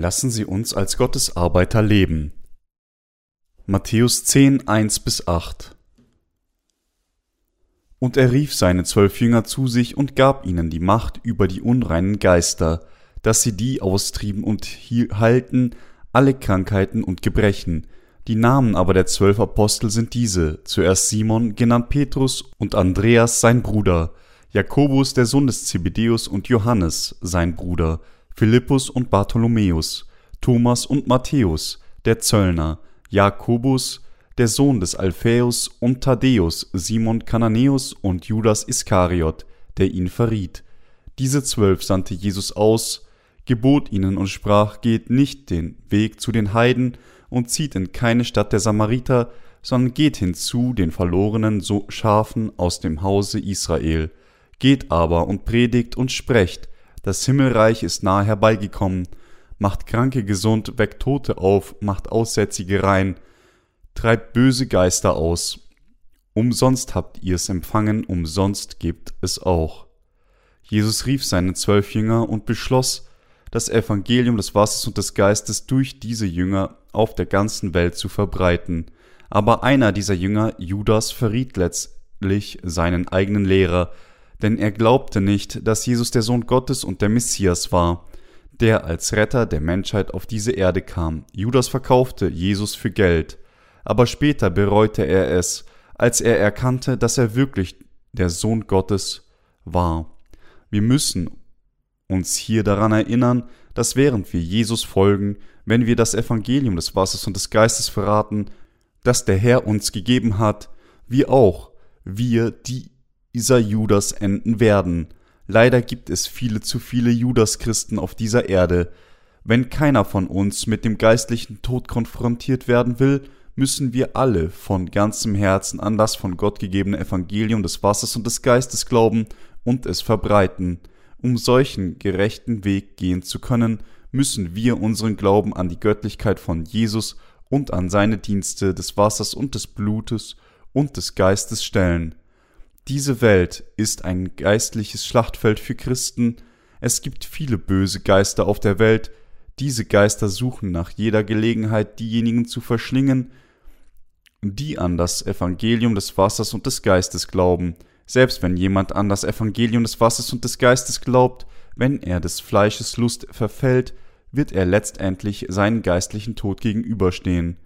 Lassen Sie uns als Gottes Arbeiter leben. Matthäus 10, 1 bis 8 Und er rief seine zwölf Jünger zu sich und gab ihnen die Macht über die unreinen Geister, dass sie die austrieben und heilten alle Krankheiten und Gebrechen. Die Namen aber der zwölf Apostel sind diese, zuerst Simon, genannt Petrus, und Andreas sein Bruder, Jakobus der Sohn des Zebedeus und Johannes sein Bruder, Philippus und Bartholomäus, Thomas und Matthäus, der Zöllner, Jakobus, der Sohn des Alphaeus und Thaddäus, Simon Kananäus und Judas Iskariot, der ihn verriet. Diese zwölf sandte Jesus aus, gebot ihnen und sprach, geht nicht den Weg zu den Heiden und zieht in keine Stadt der Samariter, sondern geht hinzu den verlorenen Schafen aus dem Hause Israel. Geht aber und predigt und sprecht, das Himmelreich ist nahe herbeigekommen. Macht Kranke gesund, weckt Tote auf, macht Aussätzige rein, treibt böse Geister aus. Umsonst habt ihr es empfangen, umsonst gebt es auch. Jesus rief seine zwölf Jünger und beschloss, das Evangelium des Wassers und des Geistes durch diese Jünger auf der ganzen Welt zu verbreiten. Aber einer dieser Jünger, Judas, verriet letztlich seinen eigenen Lehrer, denn er glaubte nicht, dass Jesus der Sohn Gottes und der Messias war, der als Retter der Menschheit auf diese Erde kam. Judas verkaufte Jesus für Geld, aber später bereute er es, als er erkannte, dass er wirklich der Sohn Gottes war. Wir müssen uns hier daran erinnern, dass während wir Jesus folgen, wenn wir das Evangelium des Wassers und des Geistes verraten, das der Herr uns gegeben hat, wir auch, wir, die dieser Judas enden werden. Leider gibt es viele zu viele Judas-Christen auf dieser Erde. Wenn keiner von uns mit dem geistlichen Tod konfrontiert werden will, müssen wir alle von ganzem Herzen an das von Gott gegebene Evangelium des Wassers und des Geistes glauben und es verbreiten. Um solchen gerechten Weg gehen zu können, müssen wir unseren Glauben an die Göttlichkeit von Jesus und an seine Dienste des Wassers und des Blutes und des Geistes stellen. Diese Welt ist ein geistliches Schlachtfeld für Christen. Es gibt viele böse Geister auf der Welt. Diese Geister suchen nach jeder Gelegenheit, diejenigen zu verschlingen, die an das Evangelium des Wassers und des Geistes glauben. Selbst wenn jemand an das Evangelium des Wassers und des Geistes glaubt, wenn er des Fleisches Lust verfällt, wird er letztendlich seinen geistlichen Tod gegenüberstehen.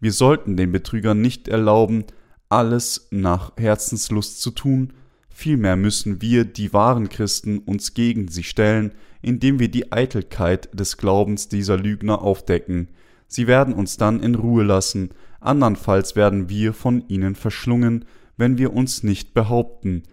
Wir sollten den Betrügern nicht erlauben, alles nach Herzenslust zu tun, vielmehr müssen wir, die wahren Christen, uns gegen sie stellen, indem wir die Eitelkeit des Glaubens dieser Lügner aufdecken. Sie werden uns dann in Ruhe lassen, andernfalls werden wir von ihnen verschlungen, wenn wir uns nicht behaupten.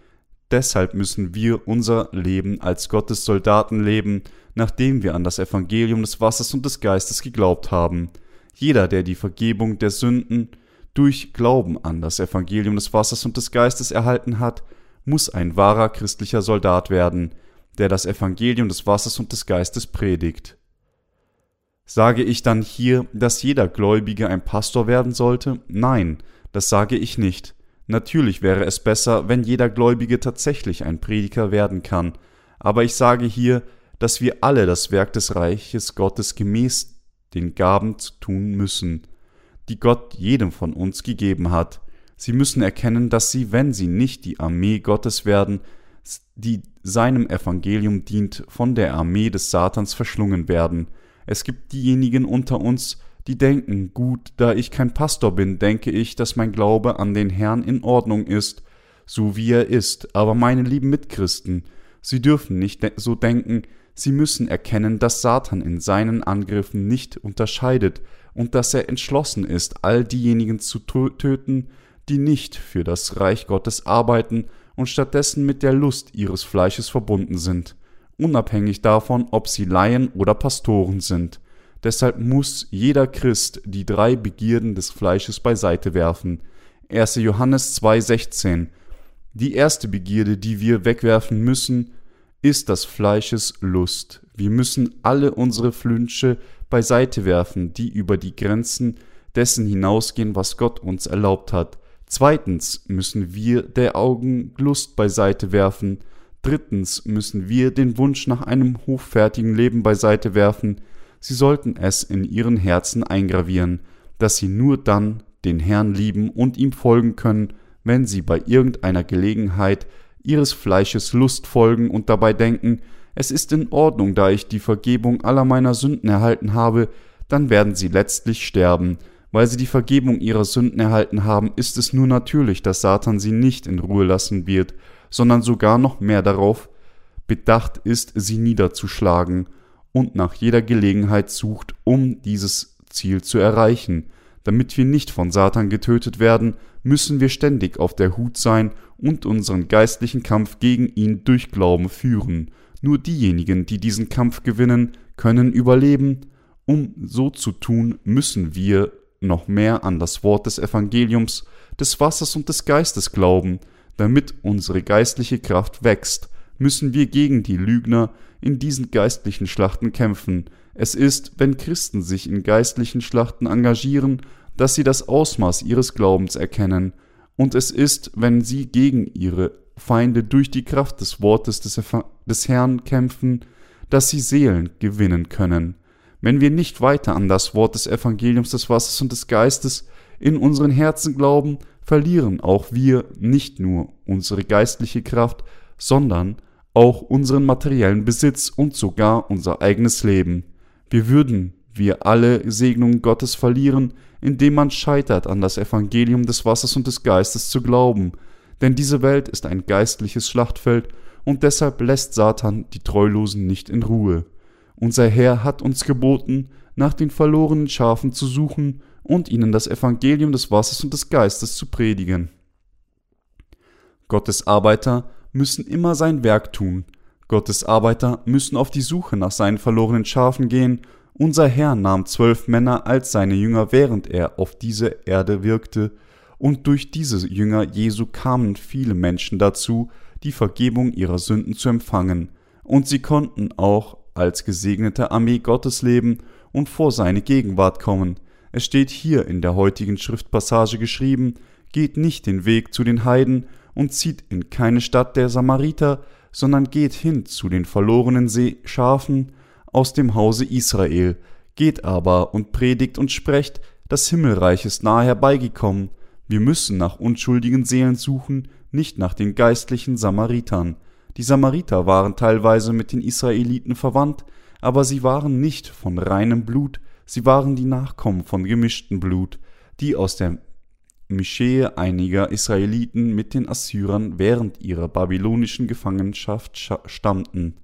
Deshalb müssen wir unser Leben als Gottes Soldaten leben, nachdem wir an das Evangelium des Wassers und des Geistes geglaubt haben. Jeder, der die Vergebung der Sünden durch Glauben an das Evangelium des Wassers und des Geistes erhalten hat, muss ein wahrer christlicher Soldat werden, der das Evangelium des Wassers und des Geistes predigt. Sage ich dann hier, dass jeder Gläubige ein Pastor werden sollte? Nein, das sage ich nicht. Natürlich wäre es besser, wenn jeder Gläubige tatsächlich ein Prediger werden kann, aber ich sage hier, dass wir alle das Werk des Reiches Gottes gemäß den Gaben tun müssen die Gott jedem von uns gegeben hat. Sie müssen erkennen, dass sie, wenn sie nicht die Armee Gottes werden, die seinem Evangelium dient, von der Armee des Satans verschlungen werden. Es gibt diejenigen unter uns, die denken, gut, da ich kein Pastor bin, denke ich, dass mein Glaube an den Herrn in Ordnung ist, so wie er ist. Aber meine lieben Mitchristen, Sie dürfen nicht de so denken, Sie müssen erkennen, dass Satan in seinen Angriffen nicht unterscheidet und dass er entschlossen ist, all diejenigen zu töten, die nicht für das Reich Gottes arbeiten und stattdessen mit der Lust ihres Fleisches verbunden sind, unabhängig davon, ob sie Laien oder Pastoren sind. Deshalb muss jeder Christ die drei Begierden des Fleisches beiseite werfen. 1. Johannes 2,16 Die erste Begierde, die wir wegwerfen müssen, ist das Fleisches Lust. Wir müssen alle unsere Flünsche beiseite werfen, die über die Grenzen dessen hinausgehen, was Gott uns erlaubt hat. Zweitens müssen wir der Augen Lust beiseite werfen. Drittens müssen wir den Wunsch nach einem hochfertigen Leben beiseite werfen. sie sollten es in ihren Herzen eingravieren, dass sie nur dann den Herrn lieben und ihm folgen können, wenn sie bei irgendeiner Gelegenheit ihres Fleisches Lust folgen und dabei denken, es ist in Ordnung, da ich die Vergebung aller meiner Sünden erhalten habe, dann werden sie letztlich sterben. Weil sie die Vergebung ihrer Sünden erhalten haben, ist es nur natürlich, dass Satan sie nicht in Ruhe lassen wird, sondern sogar noch mehr darauf bedacht ist, sie niederzuschlagen und nach jeder Gelegenheit sucht, um dieses Ziel zu erreichen. Damit wir nicht von Satan getötet werden, müssen wir ständig auf der Hut sein und unseren geistlichen Kampf gegen ihn durch Glauben führen. Nur diejenigen, die diesen Kampf gewinnen, können überleben. Um so zu tun, müssen wir noch mehr an das Wort des Evangeliums, des Wassers und des Geistes glauben. Damit unsere geistliche Kraft wächst, müssen wir gegen die Lügner in diesen geistlichen Schlachten kämpfen. Es ist, wenn Christen sich in geistlichen Schlachten engagieren, dass sie das Ausmaß ihres Glaubens erkennen, und es ist, wenn sie gegen ihre Feinde durch die Kraft des Wortes des, des Herrn kämpfen, dass sie Seelen gewinnen können. Wenn wir nicht weiter an das Wort des Evangeliums des Wassers und des Geistes in unseren Herzen glauben, verlieren auch wir nicht nur unsere geistliche Kraft, sondern auch unseren materiellen Besitz und sogar unser eigenes Leben. Wir würden wir alle Segnungen Gottes verlieren, indem man scheitert, an das Evangelium des Wassers und des Geistes zu glauben, denn diese Welt ist ein geistliches Schlachtfeld und deshalb lässt Satan die Treulosen nicht in Ruhe. Unser Herr hat uns geboten, nach den verlorenen Schafen zu suchen und ihnen das Evangelium des Wassers und des Geistes zu predigen. Gottes Arbeiter müssen immer sein Werk tun. Gottes Arbeiter müssen auf die Suche nach seinen verlorenen Schafen gehen unser Herr nahm zwölf Männer als seine Jünger, während er auf dieser Erde wirkte, und durch diese Jünger Jesu kamen viele Menschen dazu, die Vergebung ihrer Sünden zu empfangen, und sie konnten auch als gesegnete Armee Gottes leben und vor seine Gegenwart kommen. Es steht hier in der heutigen Schriftpassage geschrieben, geht nicht den Weg zu den Heiden und zieht in keine Stadt der Samariter, sondern geht hin zu den verlorenen See Schafen aus dem Hause Israel, geht aber und predigt und sprecht, das Himmelreich ist nahe herbeigekommen, wir müssen nach unschuldigen Seelen suchen, nicht nach den geistlichen Samaritern. Die Samariter waren teilweise mit den Israeliten verwandt, aber sie waren nicht von reinem Blut, sie waren die Nachkommen von gemischtem Blut, die aus der Mischee einiger Israeliten mit den Assyrern während ihrer babylonischen Gefangenschaft stammten.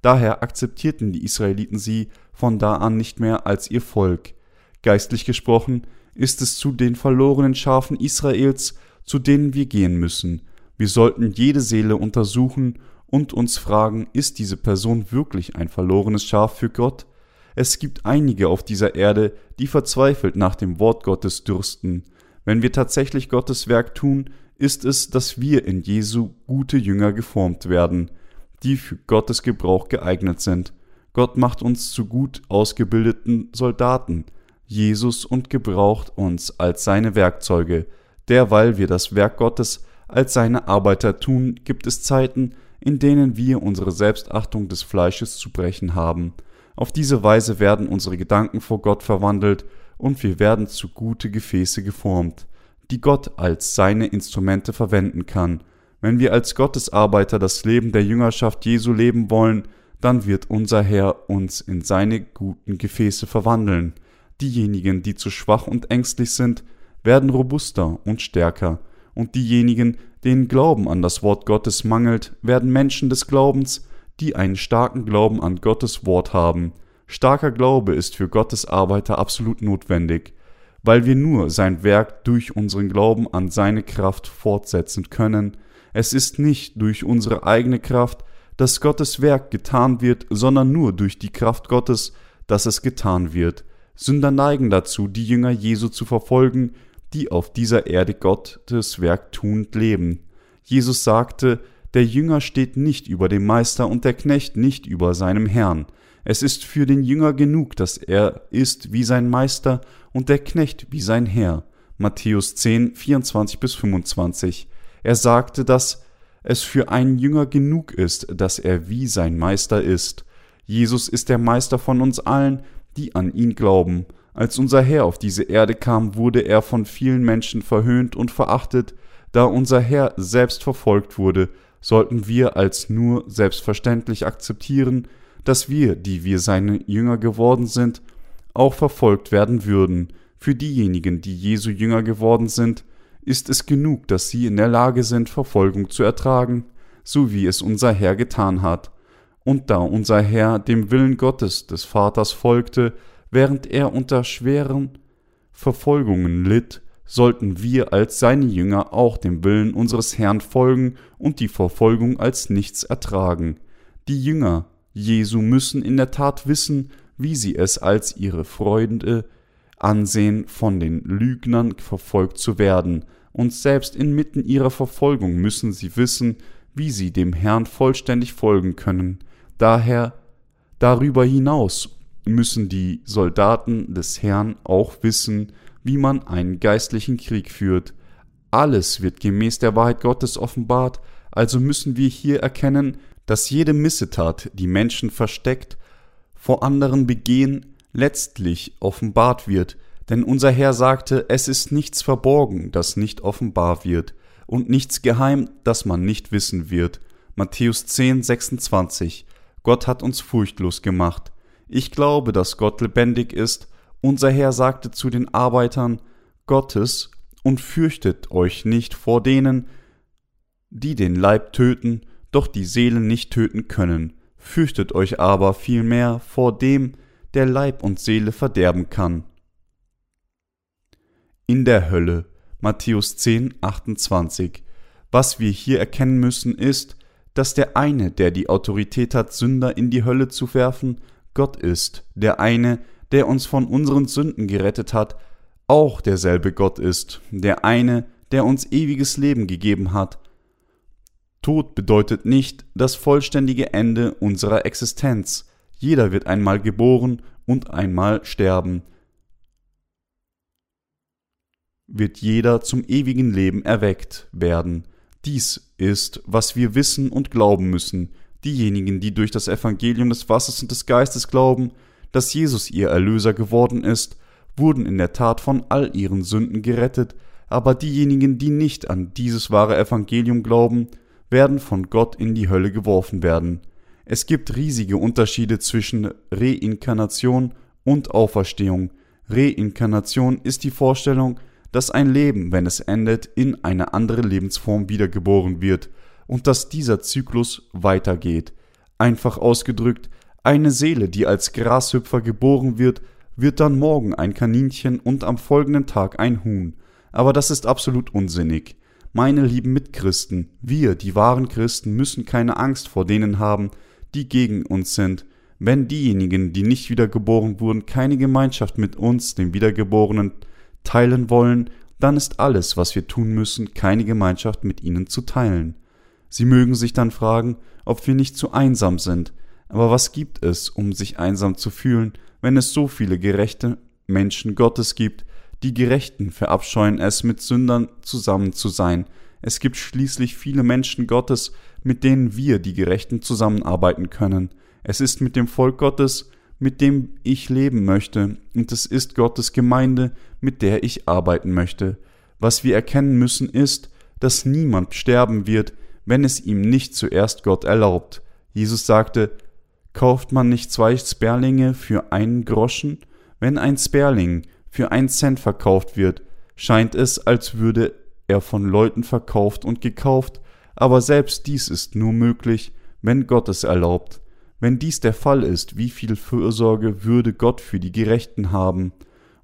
Daher akzeptierten die Israeliten sie von da an nicht mehr als ihr Volk. Geistlich gesprochen ist es zu den verlorenen Schafen Israels, zu denen wir gehen müssen. Wir sollten jede Seele untersuchen und uns fragen, ist diese Person wirklich ein verlorenes Schaf für Gott? Es gibt einige auf dieser Erde, die verzweifelt nach dem Wort Gottes dürsten. Wenn wir tatsächlich Gottes Werk tun, ist es, dass wir in Jesu gute Jünger geformt werden die für Gottes Gebrauch geeignet sind. Gott macht uns zu gut ausgebildeten Soldaten, Jesus und gebraucht uns als seine Werkzeuge. Derweil wir das Werk Gottes als seine Arbeiter tun, gibt es Zeiten, in denen wir unsere Selbstachtung des Fleisches zu brechen haben. Auf diese Weise werden unsere Gedanken vor Gott verwandelt und wir werden zu gute Gefäße geformt, die Gott als seine Instrumente verwenden kann. Wenn wir als Gottesarbeiter das Leben der Jüngerschaft Jesu leben wollen, dann wird unser Herr uns in seine guten Gefäße verwandeln. Diejenigen, die zu schwach und ängstlich sind, werden robuster und stärker, und diejenigen, denen Glauben an das Wort Gottes mangelt, werden Menschen des Glaubens, die einen starken Glauben an Gottes Wort haben. Starker Glaube ist für Gottes Arbeiter absolut notwendig, weil wir nur sein Werk durch unseren Glauben an seine Kraft fortsetzen können, es ist nicht durch unsere eigene Kraft, dass Gottes Werk getan wird, sondern nur durch die Kraft Gottes, dass es getan wird. Sünder neigen dazu, die Jünger Jesu zu verfolgen, die auf dieser Erde Gottes Werk tunend leben. Jesus sagte, der Jünger steht nicht über dem Meister und der Knecht nicht über seinem Herrn. Es ist für den Jünger genug, dass er ist wie sein Meister und der Knecht wie sein Herr. Matthäus 10, 24 bis 25. Er sagte, dass es für einen Jünger genug ist, dass er wie sein Meister ist. Jesus ist der Meister von uns allen, die an ihn glauben. Als unser Herr auf diese Erde kam, wurde er von vielen Menschen verhöhnt und verachtet, da unser Herr selbst verfolgt wurde, sollten wir als nur selbstverständlich akzeptieren, dass wir, die wir seine Jünger geworden sind, auch verfolgt werden würden. Für diejenigen, die Jesu Jünger geworden sind, ist es genug, dass sie in der Lage sind, Verfolgung zu ertragen, so wie es unser Herr getan hat. Und da unser Herr dem Willen Gottes des Vaters folgte, während er unter schweren Verfolgungen litt, sollten wir als seine Jünger auch dem Willen unseres Herrn folgen und die Verfolgung als nichts ertragen. Die Jünger Jesu müssen in der Tat wissen, wie sie es als ihre Freunde ansehen, von den Lügnern verfolgt zu werden, und selbst inmitten ihrer Verfolgung müssen sie wissen, wie sie dem Herrn vollständig folgen können. Daher darüber hinaus müssen die Soldaten des Herrn auch wissen, wie man einen geistlichen Krieg führt. Alles wird gemäß der Wahrheit Gottes offenbart, also müssen wir hier erkennen, dass jede Missetat, die Menschen versteckt, vor anderen begehen, letztlich offenbart wird, denn unser Herr sagte, es ist nichts verborgen, das nicht offenbar wird, und nichts geheim, das man nicht wissen wird. Matthäus 10, 26. Gott hat uns furchtlos gemacht. Ich glaube, dass Gott lebendig ist. Unser Herr sagte zu den Arbeitern Gottes, und fürchtet euch nicht vor denen, die den Leib töten, doch die Seele nicht töten können. Fürchtet euch aber vielmehr vor dem, der Leib und Seele verderben kann. In der Hölle Matthäus 10, 28. Was wir hier erkennen müssen, ist, dass der eine, der die Autorität hat, Sünder in die Hölle zu werfen, Gott ist, der eine, der uns von unseren Sünden gerettet hat, auch derselbe Gott ist, der eine, der uns ewiges Leben gegeben hat. Tod bedeutet nicht das vollständige Ende unserer Existenz. Jeder wird einmal geboren und einmal sterben. Wird jeder zum ewigen Leben erweckt werden. Dies ist, was wir wissen und glauben müssen. Diejenigen, die durch das Evangelium des Wassers und des Geistes glauben, dass Jesus ihr Erlöser geworden ist, wurden in der Tat von all ihren Sünden gerettet, aber diejenigen, die nicht an dieses wahre Evangelium glauben, werden von Gott in die Hölle geworfen werden. Es gibt riesige Unterschiede zwischen Reinkarnation und Auferstehung. Reinkarnation ist die Vorstellung, dass ein Leben, wenn es endet, in eine andere Lebensform wiedergeboren wird und dass dieser Zyklus weitergeht. Einfach ausgedrückt, eine Seele, die als Grashüpfer geboren wird, wird dann morgen ein Kaninchen und am folgenden Tag ein Huhn. Aber das ist absolut unsinnig. Meine lieben Mitchristen, wir, die wahren Christen, müssen keine Angst vor denen haben, die gegen uns sind. Wenn diejenigen, die nicht wiedergeboren wurden, keine Gemeinschaft mit uns, den Wiedergeborenen, teilen wollen, dann ist alles, was wir tun müssen, keine Gemeinschaft mit ihnen zu teilen. Sie mögen sich dann fragen, ob wir nicht zu einsam sind, aber was gibt es, um sich einsam zu fühlen, wenn es so viele gerechte Menschen Gottes gibt, die Gerechten verabscheuen es, mit Sündern zusammen zu sein. Es gibt schließlich viele Menschen Gottes, mit denen wir, die Gerechten, zusammenarbeiten können. Es ist mit dem Volk Gottes, mit dem ich leben möchte, und es ist Gottes Gemeinde, mit der ich arbeiten möchte. Was wir erkennen müssen ist, dass niemand sterben wird, wenn es ihm nicht zuerst Gott erlaubt. Jesus sagte, Kauft man nicht zwei Sperlinge für einen Groschen? Wenn ein Sperling für ein Cent verkauft wird, scheint es, als würde er von Leuten verkauft und gekauft, aber selbst dies ist nur möglich, wenn Gott es erlaubt. Wenn dies der Fall ist, wie viel Fürsorge würde Gott für die Gerechten haben?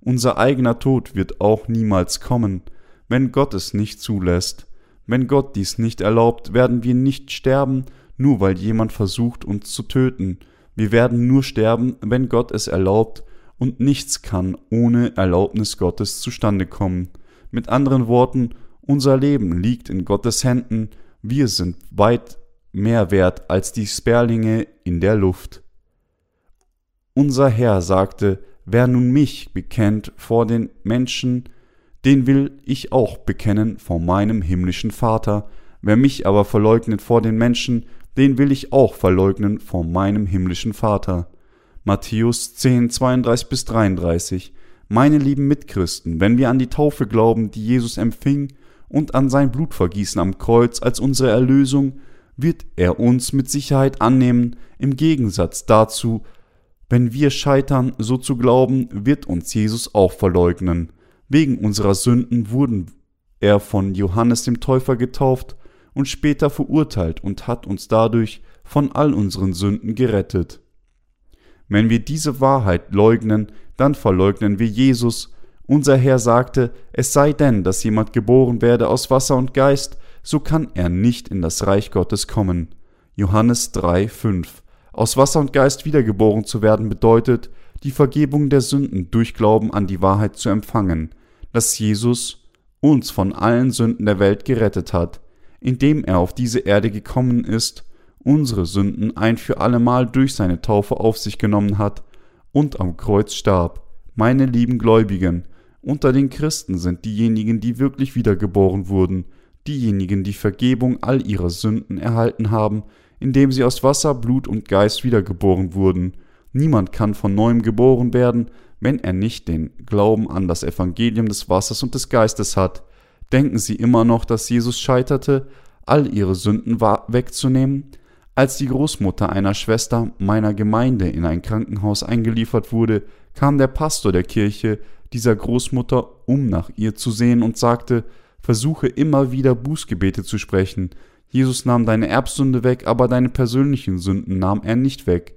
Unser eigener Tod wird auch niemals kommen, wenn Gott es nicht zulässt. Wenn Gott dies nicht erlaubt, werden wir nicht sterben, nur weil jemand versucht, uns zu töten. Wir werden nur sterben, wenn Gott es erlaubt, und nichts kann ohne Erlaubnis Gottes zustande kommen. Mit anderen Worten, unser Leben liegt in Gottes Händen, wir sind weit mehr wert als die Sperlinge in der Luft. Unser Herr sagte, wer nun mich bekennt vor den Menschen, den will ich auch bekennen vor meinem himmlischen Vater, wer mich aber verleugnet vor den Menschen, den will ich auch verleugnen vor meinem himmlischen Vater. Matthäus 10, 32 bis 33. Meine lieben Mitchristen, wenn wir an die Taufe glauben, die Jesus empfing, und an sein Blutvergießen am Kreuz als unsere Erlösung, wird er uns mit Sicherheit annehmen, im Gegensatz dazu, wenn wir scheitern, so zu glauben, wird uns Jesus auch verleugnen. Wegen unserer Sünden wurden er von Johannes dem Täufer getauft und später verurteilt und hat uns dadurch von all unseren Sünden gerettet. Wenn wir diese Wahrheit leugnen, dann verleugnen wir Jesus. Unser Herr sagte, es sei denn, dass jemand geboren werde aus Wasser und Geist, so kann er nicht in das Reich Gottes kommen. Johannes 3, 5. Aus Wasser und Geist wiedergeboren zu werden bedeutet, die Vergebung der Sünden durch Glauben an die Wahrheit zu empfangen, dass Jesus uns von allen Sünden der Welt gerettet hat, indem er auf diese Erde gekommen ist, unsere Sünden ein für allemal durch seine Taufe auf sich genommen hat und am Kreuz starb. Meine lieben Gläubigen, unter den Christen sind diejenigen, die wirklich wiedergeboren wurden, diejenigen, die Vergebung all ihrer Sünden erhalten haben, indem sie aus Wasser, Blut und Geist wiedergeboren wurden. Niemand kann von neuem geboren werden, wenn er nicht den Glauben an das Evangelium des Wassers und des Geistes hat. Denken Sie immer noch, dass Jesus scheiterte, all ihre Sünden wegzunehmen? Als die Großmutter einer Schwester meiner Gemeinde in ein Krankenhaus eingeliefert wurde, kam der Pastor der Kirche dieser Großmutter, um nach ihr zu sehen und sagte, versuche immer wieder Bußgebete zu sprechen, Jesus nahm deine Erbsünde weg, aber deine persönlichen Sünden nahm er nicht weg.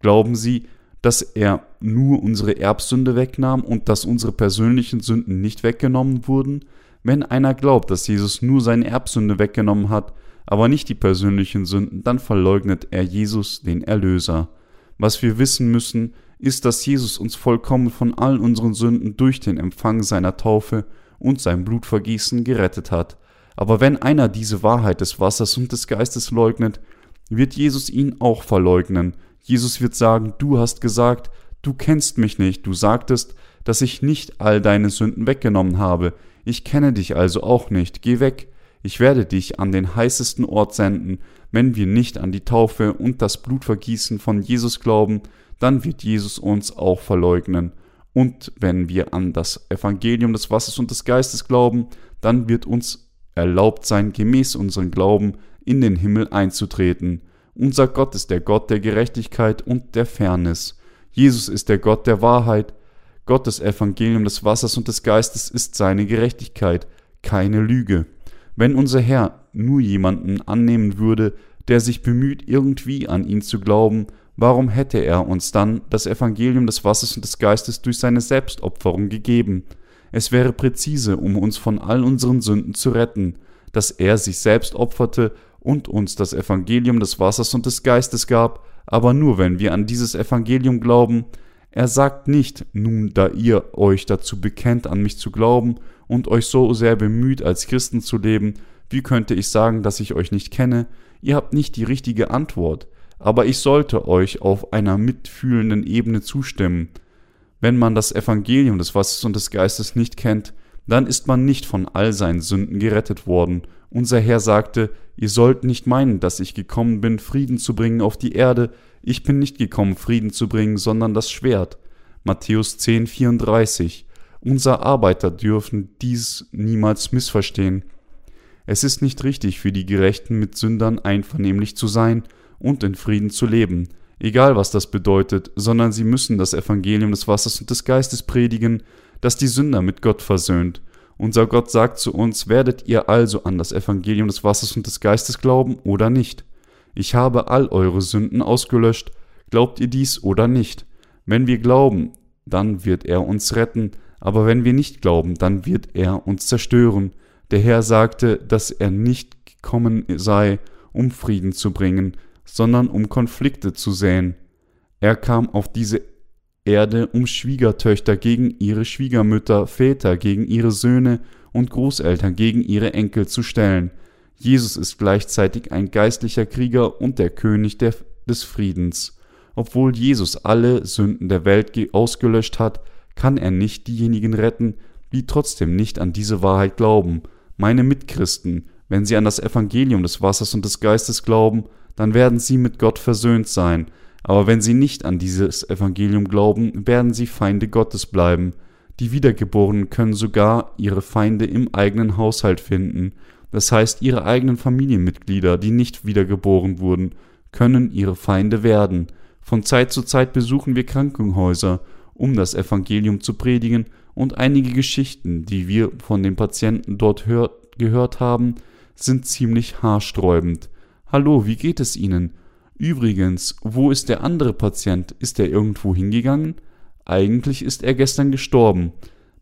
Glauben Sie, dass er nur unsere Erbsünde wegnahm und dass unsere persönlichen Sünden nicht weggenommen wurden? Wenn einer glaubt, dass Jesus nur seine Erbsünde weggenommen hat, aber nicht die persönlichen Sünden, dann verleugnet er Jesus, den Erlöser. Was wir wissen müssen, ist, dass Jesus uns vollkommen von all unseren Sünden durch den Empfang seiner Taufe und sein Blutvergießen gerettet hat. Aber wenn einer diese Wahrheit des Wassers und des Geistes leugnet, wird Jesus ihn auch verleugnen. Jesus wird sagen, du hast gesagt, du kennst mich nicht, du sagtest, dass ich nicht all deine Sünden weggenommen habe, ich kenne dich also auch nicht, geh weg, ich werde dich an den heißesten Ort senden, wenn wir nicht an die Taufe und das Blutvergießen von Jesus glauben, dann wird Jesus uns auch verleugnen. Und wenn wir an das Evangelium des Wassers und des Geistes glauben, dann wird uns erlaubt sein, gemäß unserem Glauben in den Himmel einzutreten. Unser Gott ist der Gott der Gerechtigkeit und der Fairness. Jesus ist der Gott der Wahrheit. Gottes Evangelium des Wassers und des Geistes ist seine Gerechtigkeit, keine Lüge. Wenn unser Herr nur jemanden annehmen würde, der sich bemüht, irgendwie an ihn zu glauben, warum hätte er uns dann das Evangelium des Wassers und des Geistes durch seine Selbstopferung gegeben? Es wäre präzise, um uns von all unseren Sünden zu retten, dass er sich selbst opferte und uns das Evangelium des Wassers und des Geistes gab, aber nur wenn wir an dieses Evangelium glauben. Er sagt nicht, nun da ihr euch dazu bekennt, an mich zu glauben und euch so sehr bemüht, als Christen zu leben, wie könnte ich sagen, dass ich euch nicht kenne? Ihr habt nicht die richtige Antwort, aber ich sollte euch auf einer mitfühlenden Ebene zustimmen. Wenn man das Evangelium des Wassers und des Geistes nicht kennt, dann ist man nicht von all seinen Sünden gerettet worden. Unser Herr sagte, ihr sollt nicht meinen, dass ich gekommen bin, Frieden zu bringen auf die Erde. Ich bin nicht gekommen, Frieden zu bringen, sondern das Schwert. Matthäus 10, 34. Unser Arbeiter dürfen dies niemals missverstehen. Es ist nicht richtig für die Gerechten mit Sündern einvernehmlich zu sein und in Frieden zu leben egal was das bedeutet, sondern sie müssen das Evangelium des Wassers und des Geistes predigen, das die Sünder mit Gott versöhnt. Unser Gott sagt zu uns, werdet ihr also an das Evangelium des Wassers und des Geistes glauben oder nicht? Ich habe all eure Sünden ausgelöscht, glaubt ihr dies oder nicht? Wenn wir glauben, dann wird er uns retten, aber wenn wir nicht glauben, dann wird er uns zerstören. Der Herr sagte, dass er nicht gekommen sei, um Frieden zu bringen, sondern um Konflikte zu säen. Er kam auf diese Erde, um Schwiegertöchter gegen ihre Schwiegermütter, Väter gegen ihre Söhne und Großeltern gegen ihre Enkel zu stellen. Jesus ist gleichzeitig ein geistlicher Krieger und der König der, des Friedens. Obwohl Jesus alle Sünden der Welt ausgelöscht hat, kann er nicht diejenigen retten, die trotzdem nicht an diese Wahrheit glauben. Meine Mitchristen, wenn sie an das Evangelium des Wassers und des Geistes glauben, dann werden sie mit Gott versöhnt sein, Aber wenn sie nicht an dieses Evangelium glauben, werden sie Feinde Gottes bleiben. Die Wiedergeborenen können sogar ihre Feinde im eigenen Haushalt finden. Das heißt, ihre eigenen Familienmitglieder, die nicht wiedergeboren wurden, können ihre Feinde werden. Von Zeit zu Zeit besuchen wir Krankenhäuser, um das Evangelium zu predigen, und einige Geschichten, die wir von den Patienten dort hör gehört haben, sind ziemlich haarsträubend. Hallo, wie geht es Ihnen? Übrigens, wo ist der andere Patient? Ist er irgendwo hingegangen? Eigentlich ist er gestern gestorben.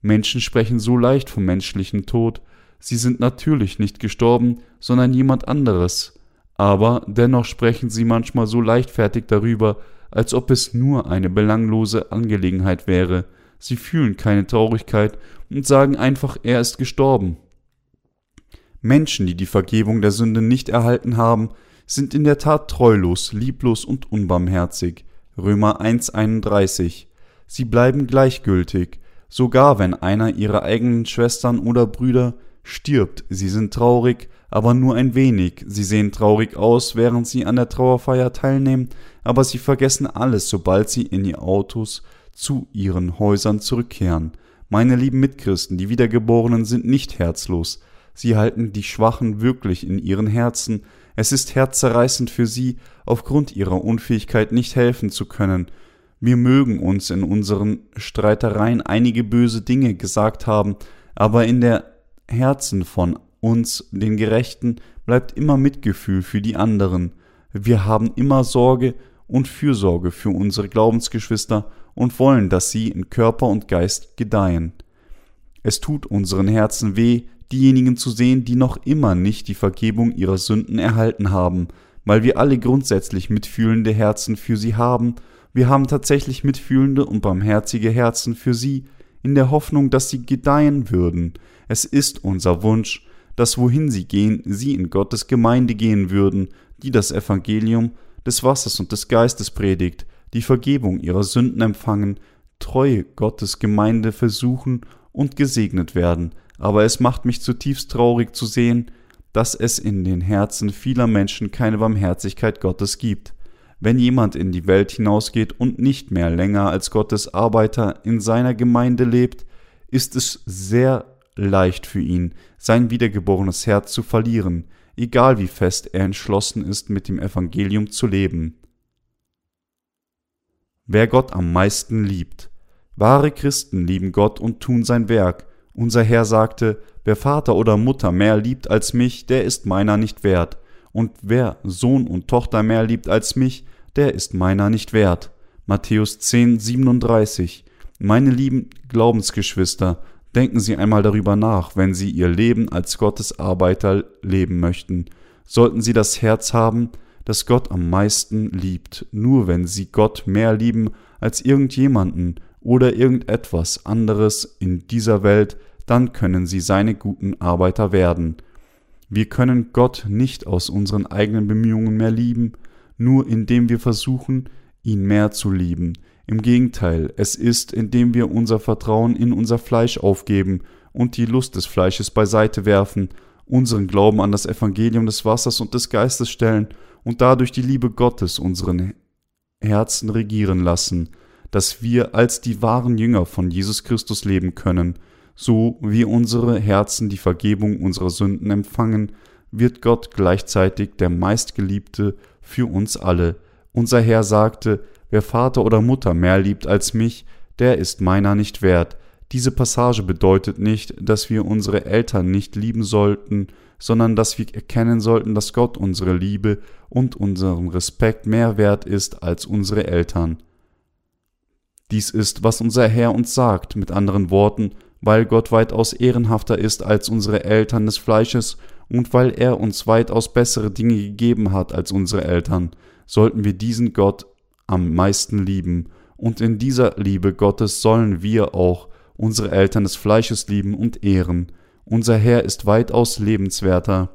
Menschen sprechen so leicht vom menschlichen Tod. Sie sind natürlich nicht gestorben, sondern jemand anderes. Aber dennoch sprechen sie manchmal so leichtfertig darüber, als ob es nur eine belanglose Angelegenheit wäre. Sie fühlen keine Traurigkeit und sagen einfach, er ist gestorben. Menschen, die die Vergebung der Sünde nicht erhalten haben, sind in der Tat treulos, lieblos und unbarmherzig. Römer 1,31. Sie bleiben gleichgültig, sogar wenn einer ihrer eigenen Schwestern oder Brüder stirbt. Sie sind traurig, aber nur ein wenig. Sie sehen traurig aus, während sie an der Trauerfeier teilnehmen, aber sie vergessen alles, sobald sie in ihr Autos zu ihren Häusern zurückkehren. Meine lieben Mitchristen, die Wiedergeborenen sind nicht herzlos. Sie halten die Schwachen wirklich in ihren Herzen. Es ist herzzerreißend für sie, aufgrund ihrer Unfähigkeit nicht helfen zu können. Wir mögen uns in unseren Streitereien einige böse Dinge gesagt haben, aber in der Herzen von uns, den Gerechten, bleibt immer Mitgefühl für die anderen. Wir haben immer Sorge und Fürsorge für unsere Glaubensgeschwister und wollen, dass sie in Körper und Geist gedeihen. Es tut unseren Herzen weh, diejenigen zu sehen, die noch immer nicht die Vergebung ihrer Sünden erhalten haben, weil wir alle grundsätzlich mitfühlende Herzen für sie haben, wir haben tatsächlich mitfühlende und barmherzige Herzen für sie, in der Hoffnung, dass sie gedeihen würden. Es ist unser Wunsch, dass wohin sie gehen, sie in Gottes Gemeinde gehen würden, die das Evangelium des Wassers und des Geistes predigt, die Vergebung ihrer Sünden empfangen, treue Gottes Gemeinde versuchen und gesegnet werden, aber es macht mich zutiefst traurig zu sehen, dass es in den Herzen vieler Menschen keine Barmherzigkeit Gottes gibt. Wenn jemand in die Welt hinausgeht und nicht mehr länger als Gottes Arbeiter in seiner Gemeinde lebt, ist es sehr leicht für ihn, sein wiedergeborenes Herz zu verlieren, egal wie fest er entschlossen ist, mit dem Evangelium zu leben. Wer Gott am meisten liebt. Wahre Christen lieben Gott und tun sein Werk. Unser Herr sagte, wer Vater oder Mutter mehr liebt als mich, der ist meiner nicht wert. Und wer Sohn und Tochter mehr liebt als mich, der ist meiner nicht wert. Matthäus 10, 37. Meine lieben Glaubensgeschwister, Denken Sie einmal darüber nach, wenn Sie Ihr Leben als Gottes Arbeiter leben möchten. Sollten Sie das Herz haben, das Gott am meisten liebt, nur wenn Sie Gott mehr lieben als irgendjemanden oder irgendetwas anderes in dieser Welt, dann können Sie seine guten Arbeiter werden. Wir können Gott nicht aus unseren eigenen Bemühungen mehr lieben, nur indem wir versuchen, ihn mehr zu lieben, im Gegenteil, es ist, indem wir unser Vertrauen in unser Fleisch aufgeben und die Lust des Fleisches beiseite werfen, unseren Glauben an das Evangelium des Wassers und des Geistes stellen und dadurch die Liebe Gottes unseren Herzen regieren lassen, dass wir als die wahren Jünger von Jesus Christus leben können, so wie unsere Herzen die Vergebung unserer Sünden empfangen, wird Gott gleichzeitig der meistgeliebte für uns alle. Unser Herr sagte, Wer Vater oder Mutter mehr liebt als mich, der ist meiner nicht wert. Diese Passage bedeutet nicht, dass wir unsere Eltern nicht lieben sollten, sondern dass wir erkennen sollten, dass Gott unsere Liebe und unseren Respekt mehr wert ist als unsere Eltern. Dies ist, was unser Herr uns sagt, mit anderen Worten, weil Gott weitaus ehrenhafter ist als unsere Eltern des Fleisches und weil er uns weitaus bessere Dinge gegeben hat als unsere Eltern, sollten wir diesen Gott am meisten lieben, und in dieser Liebe Gottes sollen wir auch unsere Eltern des Fleisches lieben und ehren. Unser Herr ist weitaus lebenswerter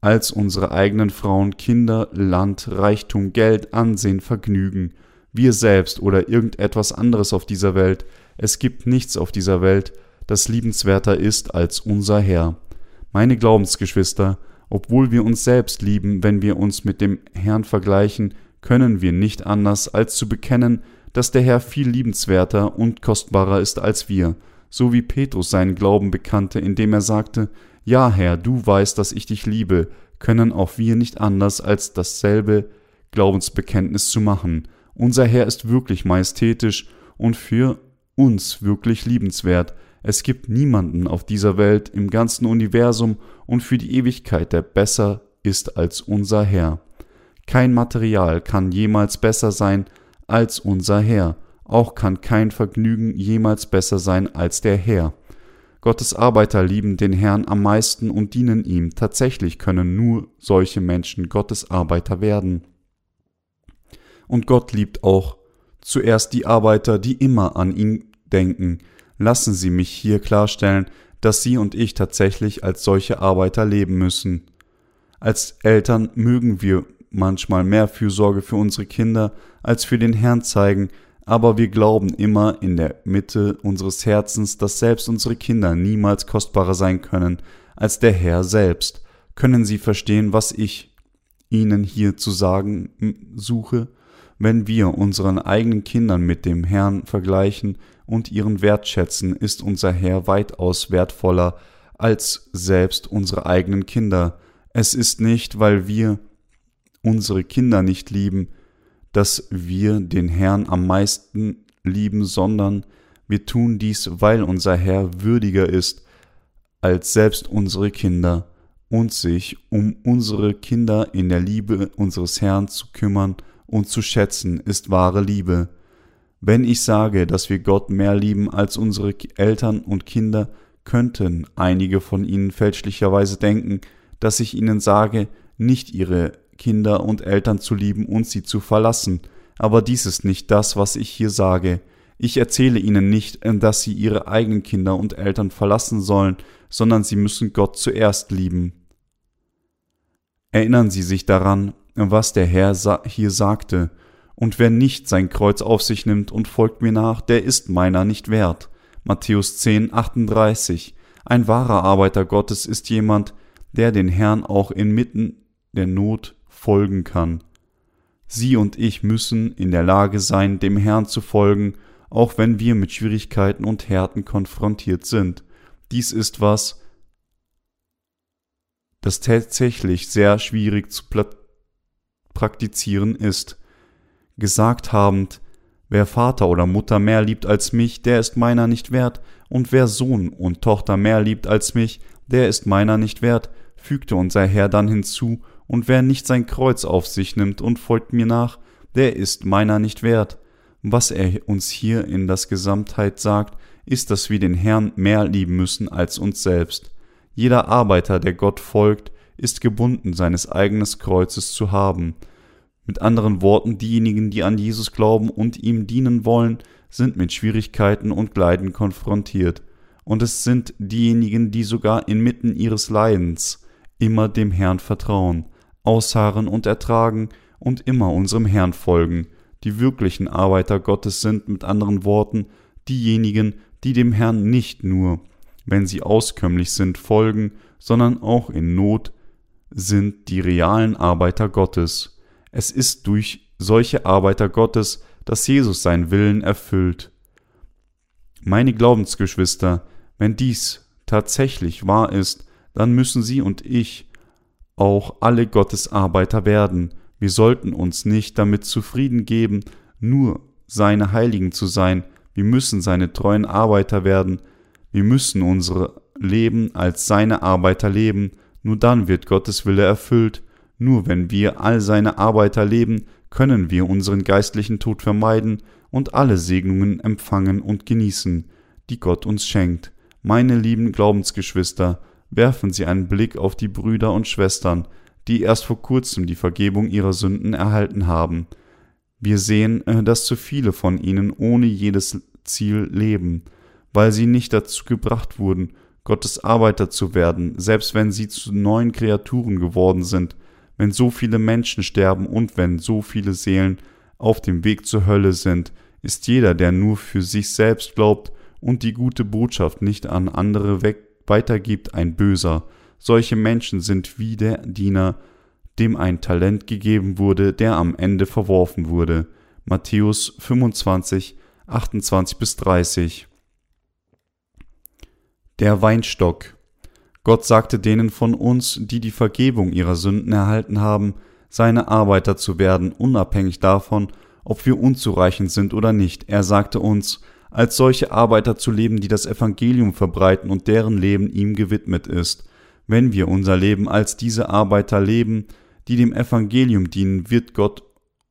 als unsere eigenen Frauen, Kinder, Land, Reichtum, Geld, Ansehen, Vergnügen, wir selbst oder irgendetwas anderes auf dieser Welt. Es gibt nichts auf dieser Welt, das liebenswerter ist als unser Herr. Meine Glaubensgeschwister, obwohl wir uns selbst lieben, wenn wir uns mit dem Herrn vergleichen, können wir nicht anders, als zu bekennen, dass der Herr viel liebenswerter und kostbarer ist als wir, so wie Petrus seinen Glauben bekannte, indem er sagte, Ja, Herr, du weißt, dass ich dich liebe, können auch wir nicht anders, als dasselbe Glaubensbekenntnis zu machen. Unser Herr ist wirklich majestätisch und für uns wirklich liebenswert. Es gibt niemanden auf dieser Welt, im ganzen Universum und für die Ewigkeit, der besser ist als unser Herr. Kein Material kann jemals besser sein als unser Herr, auch kann kein Vergnügen jemals besser sein als der Herr. Gottes Arbeiter lieben den Herrn am meisten und dienen ihm. Tatsächlich können nur solche Menschen Gottes Arbeiter werden. Und Gott liebt auch zuerst die Arbeiter, die immer an ihn denken. Lassen Sie mich hier klarstellen, dass Sie und ich tatsächlich als solche Arbeiter leben müssen. Als Eltern mögen wir manchmal mehr Fürsorge für unsere Kinder als für den Herrn zeigen, aber wir glauben immer in der Mitte unseres Herzens, dass selbst unsere Kinder niemals kostbarer sein können als der Herr selbst. Können Sie verstehen, was ich Ihnen hier zu sagen suche? Wenn wir unseren eigenen Kindern mit dem Herrn vergleichen und ihren Wert schätzen, ist unser Herr weitaus wertvoller als selbst unsere eigenen Kinder. Es ist nicht, weil wir unsere Kinder nicht lieben, dass wir den Herrn am meisten lieben, sondern wir tun dies, weil unser Herr würdiger ist als selbst unsere Kinder und sich um unsere Kinder in der Liebe unseres Herrn zu kümmern und zu schätzen, ist wahre Liebe. Wenn ich sage, dass wir Gott mehr lieben als unsere Eltern und Kinder, könnten einige von ihnen fälschlicherweise denken, dass ich ihnen sage, nicht ihre Kinder und Eltern zu lieben und sie zu verlassen, aber dies ist nicht das, was ich hier sage. Ich erzähle ihnen nicht, dass sie ihre eigenen Kinder und Eltern verlassen sollen, sondern sie müssen Gott zuerst lieben. Erinnern Sie sich daran, was der Herr hier sagte, und wer nicht sein Kreuz auf sich nimmt und folgt mir nach, der ist meiner nicht wert. Matthäus 10, 38. Ein wahrer Arbeiter Gottes ist jemand, der den Herrn auch inmitten der Not folgen kann. Sie und ich müssen in der Lage sein, dem Herrn zu folgen, auch wenn wir mit Schwierigkeiten und Härten konfrontiert sind. Dies ist was, das tatsächlich sehr schwierig zu praktizieren ist. Gesagt habend, wer Vater oder Mutter mehr liebt als mich, der ist meiner nicht wert, und wer Sohn und Tochter mehr liebt als mich, der ist meiner nicht wert, fügte unser Herr dann hinzu, und wer nicht sein Kreuz auf sich nimmt und folgt mir nach, der ist meiner nicht wert. Was er uns hier in das Gesamtheit sagt, ist, dass wir den Herrn mehr lieben müssen als uns selbst. Jeder Arbeiter, der Gott folgt, ist gebunden, seines eigenen Kreuzes zu haben. Mit anderen Worten, diejenigen, die an Jesus glauben und ihm dienen wollen, sind mit Schwierigkeiten und Leiden konfrontiert. Und es sind diejenigen, die sogar inmitten ihres Leidens immer dem Herrn vertrauen ausharren und ertragen und immer unserem Herrn folgen. Die wirklichen Arbeiter Gottes sind mit anderen Worten diejenigen, die dem Herrn nicht nur, wenn sie auskömmlich sind, folgen, sondern auch in Not sind die realen Arbeiter Gottes. Es ist durch solche Arbeiter Gottes, dass Jesus seinen Willen erfüllt. Meine Glaubensgeschwister, wenn dies tatsächlich wahr ist, dann müssen Sie und ich auch alle Gottesarbeiter werden. Wir sollten uns nicht damit zufrieden geben, nur seine Heiligen zu sein. Wir müssen seine treuen Arbeiter werden. Wir müssen unser Leben als seine Arbeiter leben. Nur dann wird Gottes Wille erfüllt. Nur wenn wir all seine Arbeiter leben, können wir unseren geistlichen Tod vermeiden und alle Segnungen empfangen und genießen, die Gott uns schenkt. Meine lieben Glaubensgeschwister, werfen Sie einen Blick auf die Brüder und Schwestern, die erst vor kurzem die Vergebung ihrer Sünden erhalten haben. Wir sehen, äh, dass zu viele von ihnen ohne jedes Ziel leben, weil sie nicht dazu gebracht wurden, Gottes Arbeiter zu werden, selbst wenn sie zu neuen Kreaturen geworden sind, wenn so viele Menschen sterben und wenn so viele Seelen auf dem Weg zur Hölle sind, ist jeder, der nur für sich selbst glaubt und die gute Botschaft nicht an andere weg weitergibt, ein Böser. Solche Menschen sind wie der Diener dem ein Talent gegeben wurde, der am Ende verworfen wurde. Matthäus 25, 28 bis 30. Der Weinstock. Gott sagte denen von uns, die die Vergebung ihrer Sünden erhalten haben, seine Arbeiter zu werden, unabhängig davon, ob wir unzureichend sind oder nicht. Er sagte uns, als solche Arbeiter zu leben, die das Evangelium verbreiten und deren Leben ihm gewidmet ist. Wenn wir unser Leben als diese Arbeiter leben, die dem Evangelium dienen, wird Gott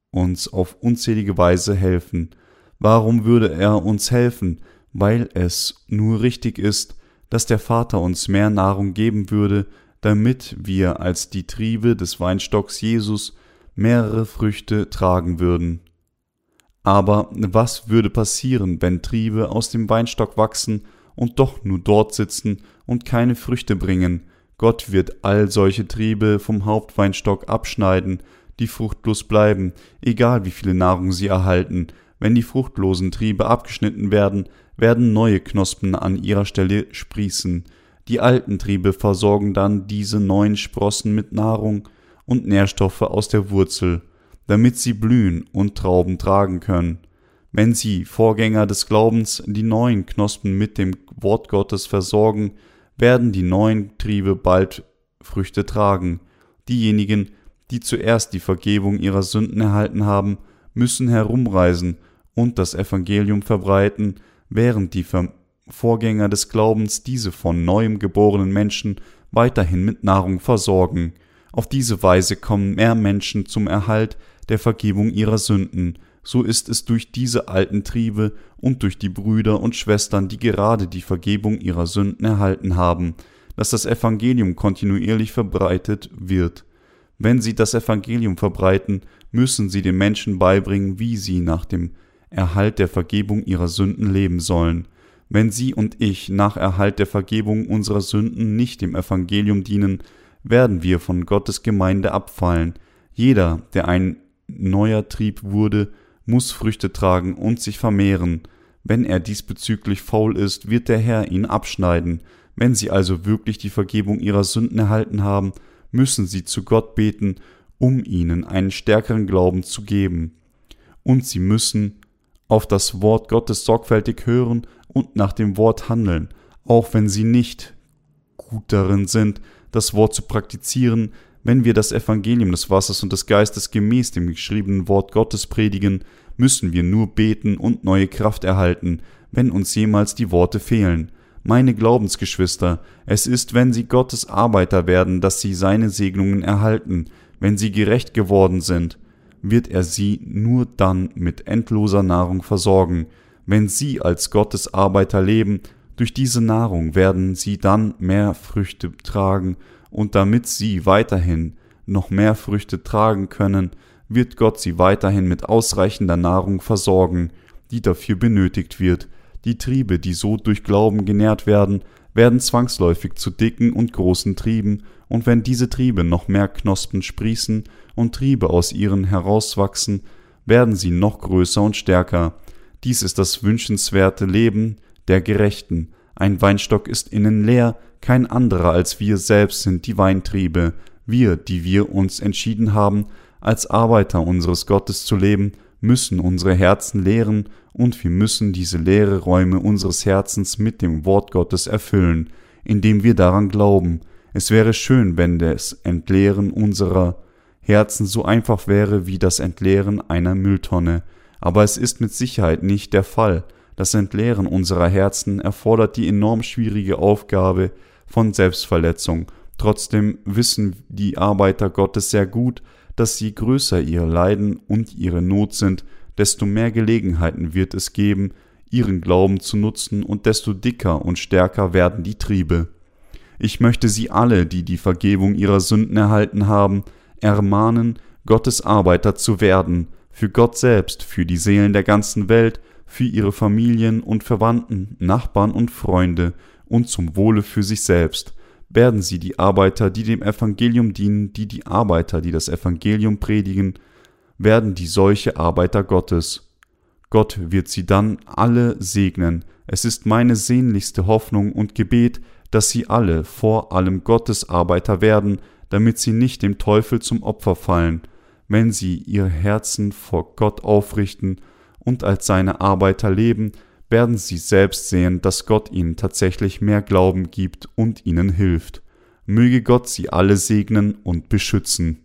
uns auf unzählige Weise helfen. Warum würde er uns helfen? Weil es nur richtig ist, dass der Vater uns mehr Nahrung geben würde, damit wir als die Triebe des Weinstocks Jesus mehrere Früchte tragen würden. Aber was würde passieren, wenn Triebe aus dem Weinstock wachsen und doch nur dort sitzen und keine Früchte bringen? Gott wird all solche Triebe vom Hauptweinstock abschneiden, die fruchtlos bleiben, egal wie viele Nahrung sie erhalten. Wenn die fruchtlosen Triebe abgeschnitten werden, werden neue Knospen an ihrer Stelle sprießen. Die alten Triebe versorgen dann diese neuen Sprossen mit Nahrung und Nährstoffe aus der Wurzel, damit sie blühen und Trauben tragen können. Wenn sie, Vorgänger des Glaubens, die neuen Knospen mit dem Wort Gottes versorgen, werden die neuen Triebe bald Früchte tragen. Diejenigen, die zuerst die Vergebung ihrer Sünden erhalten haben, müssen herumreisen und das Evangelium verbreiten, während die Vorgänger des Glaubens diese von neuem geborenen Menschen weiterhin mit Nahrung versorgen. Auf diese Weise kommen mehr Menschen zum Erhalt der Vergebung ihrer Sünden, so ist es durch diese alten Triebe und durch die Brüder und Schwestern, die gerade die Vergebung ihrer Sünden erhalten haben, dass das Evangelium kontinuierlich verbreitet wird. Wenn sie das Evangelium verbreiten, müssen sie den Menschen beibringen, wie sie nach dem Erhalt der Vergebung ihrer Sünden leben sollen. Wenn Sie und ich nach Erhalt der Vergebung unserer Sünden nicht dem Evangelium dienen, werden wir von Gottes Gemeinde abfallen. Jeder, der ein neuer Trieb wurde, muss Früchte tragen und sich vermehren. Wenn er diesbezüglich faul ist, wird der Herr ihn abschneiden. Wenn Sie also wirklich die Vergebung ihrer Sünden erhalten haben, müssen Sie zu Gott beten, um ihnen einen stärkeren Glauben zu geben. Und Sie müssen auf das Wort Gottes sorgfältig hören und nach dem Wort handeln, auch wenn sie nicht gut darin sind, das Wort zu praktizieren, wenn wir das Evangelium des Wassers und des Geistes gemäß dem geschriebenen Wort Gottes predigen, müssen wir nur beten und neue Kraft erhalten, wenn uns jemals die Worte fehlen. Meine Glaubensgeschwister, es ist, wenn sie Gottes Arbeiter werden, dass sie seine Segnungen erhalten, wenn sie gerecht geworden sind, wird er sie nur dann mit endloser Nahrung versorgen. Wenn sie als Gottes Arbeiter leben, durch diese Nahrung werden sie dann mehr Früchte tragen, und damit sie weiterhin noch mehr Früchte tragen können, wird Gott sie weiterhin mit ausreichender Nahrung versorgen, die dafür benötigt wird. Die Triebe, die so durch Glauben genährt werden, werden zwangsläufig zu dicken und großen Trieben, und wenn diese Triebe noch mehr Knospen sprießen und Triebe aus ihren herauswachsen, werden sie noch größer und stärker. Dies ist das wünschenswerte Leben der Gerechten. Ein Weinstock ist innen leer, kein anderer als wir selbst sind die Weintriebe, wir, die wir uns entschieden haben, als Arbeiter unseres Gottes zu leben, müssen unsere Herzen leeren und wir müssen diese leere Räume unseres Herzens mit dem Wort Gottes erfüllen, indem wir daran glauben. Es wäre schön, wenn das Entleeren unserer Herzen so einfach wäre wie das Entleeren einer Mülltonne, aber es ist mit Sicherheit nicht der Fall. Das Entleeren unserer Herzen erfordert die enorm schwierige Aufgabe von Selbstverletzung. Trotzdem wissen die Arbeiter Gottes sehr gut, dass je größer ihr Leiden und ihre Not sind, desto mehr Gelegenheiten wird es geben, ihren Glauben zu nutzen und desto dicker und stärker werden die Triebe. Ich möchte Sie alle, die die Vergebung ihrer Sünden erhalten haben, ermahnen, Gottes Arbeiter zu werden, für Gott selbst, für die Seelen der ganzen Welt, für ihre Familien und Verwandten, Nachbarn und Freunde und zum Wohle für sich selbst. Werden sie die Arbeiter, die dem Evangelium dienen, die die Arbeiter, die das Evangelium predigen, werden die solche Arbeiter Gottes. Gott wird sie dann alle segnen. Es ist meine sehnlichste Hoffnung und Gebet, dass sie alle vor allem Gottes Arbeiter werden, damit sie nicht dem Teufel zum Opfer fallen, wenn sie ihr Herzen vor Gott aufrichten und als seine Arbeiter leben, werden sie selbst sehen, dass Gott ihnen tatsächlich mehr Glauben gibt und ihnen hilft. Möge Gott sie alle segnen und beschützen.